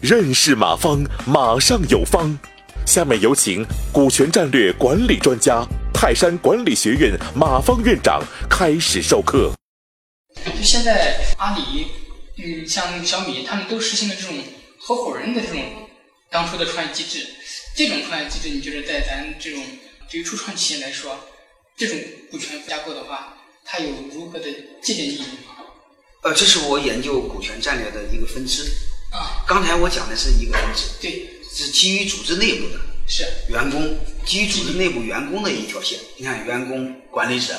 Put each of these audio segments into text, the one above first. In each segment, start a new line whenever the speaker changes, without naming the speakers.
认识马方，马上有方。下面有请股权战略管理专家、泰山管理学院马方院长开始授课。
就现在阿里，嗯，像小米，他们都实行了这种合伙人的这种当初的创业机制。这种创业机制，你觉得在咱这种对于初创企业来说，这种股权架构的话，它有如何的借鉴意义吗？
呃，这是我研究股权战略的一个分支。
啊，
刚才我讲的是一个分支，
对，
是基于组织内部的
是
员工，基于组织内部员工的一条线。你看，员工、管理者、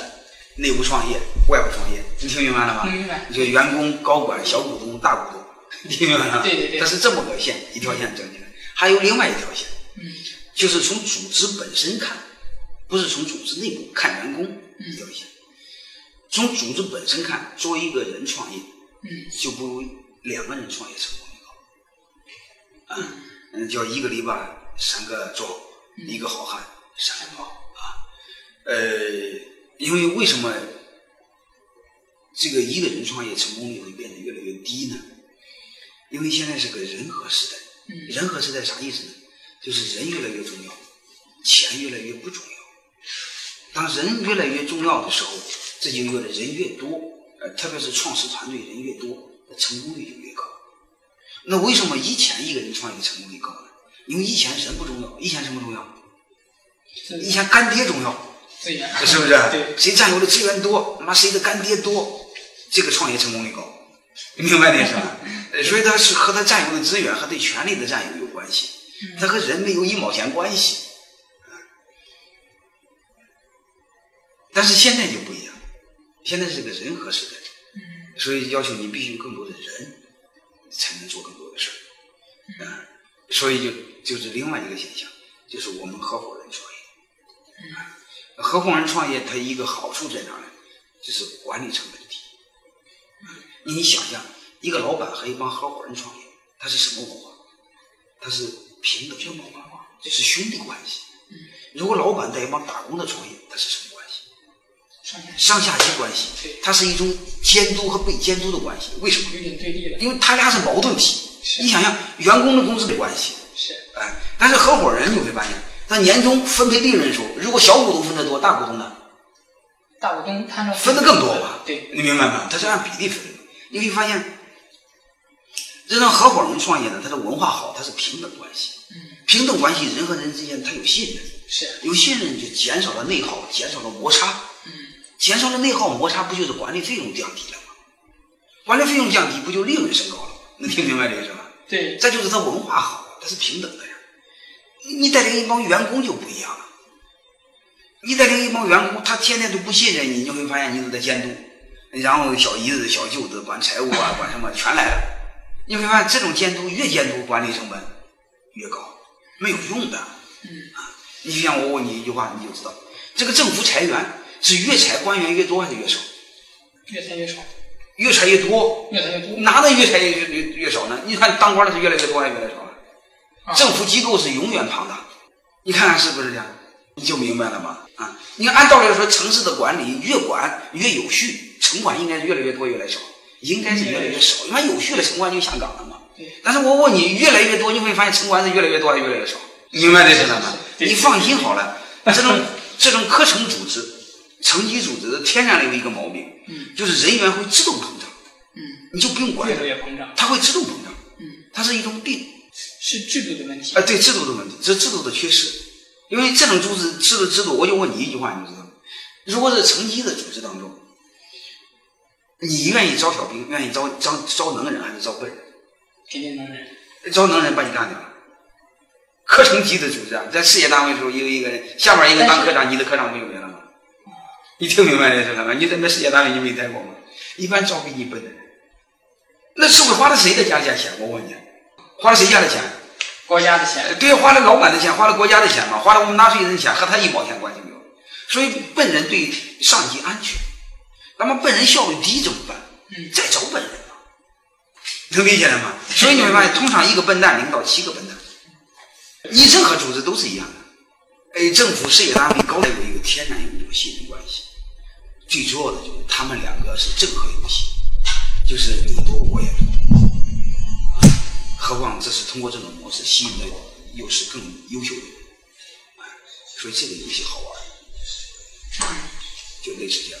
内部创业、外部创业，你听明白了吗？
明白。
就员工、高管、小股东、大股东，听明白了吗？
对对对
它是这么个线，一条线整起来。还有另外一条线，
嗯，
就是从组织本身看，不是从组织内部看员工
嗯
一条线。从组织本身看，作为一个人创业，
嗯，
就不如两个人创业成功率高。啊，嗯，叫一个篱笆三个桩，一个好汉三个帮啊。呃，因为为什么这个一个人创业成功率会变得越来越低呢？因为现在是个人和时代。
嗯
人和时代啥意思呢？就是人越来越重要，钱越来越不重要。当人越来越重要的时候，这就意味着人越多，呃，特别是创始团队人越多，那成功率就越高。那为什么以前一个人创业成功率高呢？因为以前人不重要，以前什么重要？以前干爹重要，是不是？
对，
谁占有的资源多，妈谁的干爹多，这个创业成功率高。你明白这意思吧？呃所以他是和他占有的资源和对权力的占有有关系，他和人没有一毛钱关系。但是现在就不一样，现在是个人和时代，所以要求你必须有更多的人，才能做更多的事儿。啊，所以就就是另外一个现象，就是我们合伙人创业。啊合伙人创业，它一个好处在哪呢？就是管理成本低。你想想一个老板和一帮合伙人创业，他是什么文化？他是平等的文化，这是兄弟关系。如果老板带一帮打工的创业，他是什么？
上下
级关系，它是一种监督和被监督的关系。为什么？
有点对立了，
因为他俩是矛盾体。你想想，员工的工资的关系，
是
哎，但是合伙人你会发现，他年终分配利润的时候，如果小股东分得多，大股东呢
大股东他那
分得更多吧？
对，
你明白吗？他是按比例分的。你会发现，这让合伙人创业呢，他的文化好，他是平等关系。
嗯，
平等关系，人和人之间他有信任，
是，
有信任就减少了内耗，减少了摩擦。
嗯，
减少了内耗摩擦，不就是管理费用降低了吗？管理费用降低，不就利润升高了吗？能听明白这个是吧？
对，
再就是他文化好，他是平等的呀。你你带领一帮员工就不一样了，你带领一帮员工，他天天都不信任你，你会发现你都在监督，然后小姨子、小舅子管财务啊，管什么全来了。你会发现这种监督越监督，管理成本越高，没有用的。
嗯
啊，你就像我问你一句话，你就知道，这个政府裁员是越裁官员越多还是越少？
越裁越少，
越裁越多，
越裁越多，
哪能越裁越越越少呢？你看当官的是越来越多还是越来越少政府机构是永远庞大，你看看是不是这样？你就明白了吗？啊，你看按道理来说，城市的管理越管越有序，城管应该是越来越多越来越少，应该是越来越少，因为有序了，城管就下岗了嘛。
对，
但是我问你，越来越多，你会发现城管是越来越多还是越来越少？明白这意思了
吗
你放心好了，这种这种课程组织、层级组织的天然的有一个毛病，
嗯
就是人员会自动膨胀，
嗯，
你就不用管
越
它
来越膨胀，
它会自动膨胀，
嗯，
它是一种病。
是制度的问题
啊，，对制度的问题，这制度的缺失。因为这种组织制度制度，我就问你一句话，你就知道，如果是层级的组织当中，你愿意招小兵，愿意招招招能人还是招笨人？
肯定能人，
招能人把你干掉了。科层级的组织啊，在事业单位的时候，有一个人下面一个当科长，你的科长不就没了吗？你听明白这是什么？你在那事业单位你没待过吗？一般招给你笨的人，那社会花的谁的家家钱？我问你，花了谁家的钱？
国家的钱，
对，花了老板的钱，花了国家的钱嘛，花了我们纳税人的钱，和他一毛钱关系没有。所以笨人对上级安全，那么笨人效率低怎么办？
嗯
再找笨人嘛，能理解了吗？所以你会发现，通常一个笨蛋领导七个笨蛋，你任何组织都是一样的。哎，政府、事业单位高有一个天然有一种信任关系，最重要的就是他们两个是正和游戏，就是你多我也多，何况这是通过这种模式吸引的又是更优秀的人，所以这个游戏好玩，就类似这样。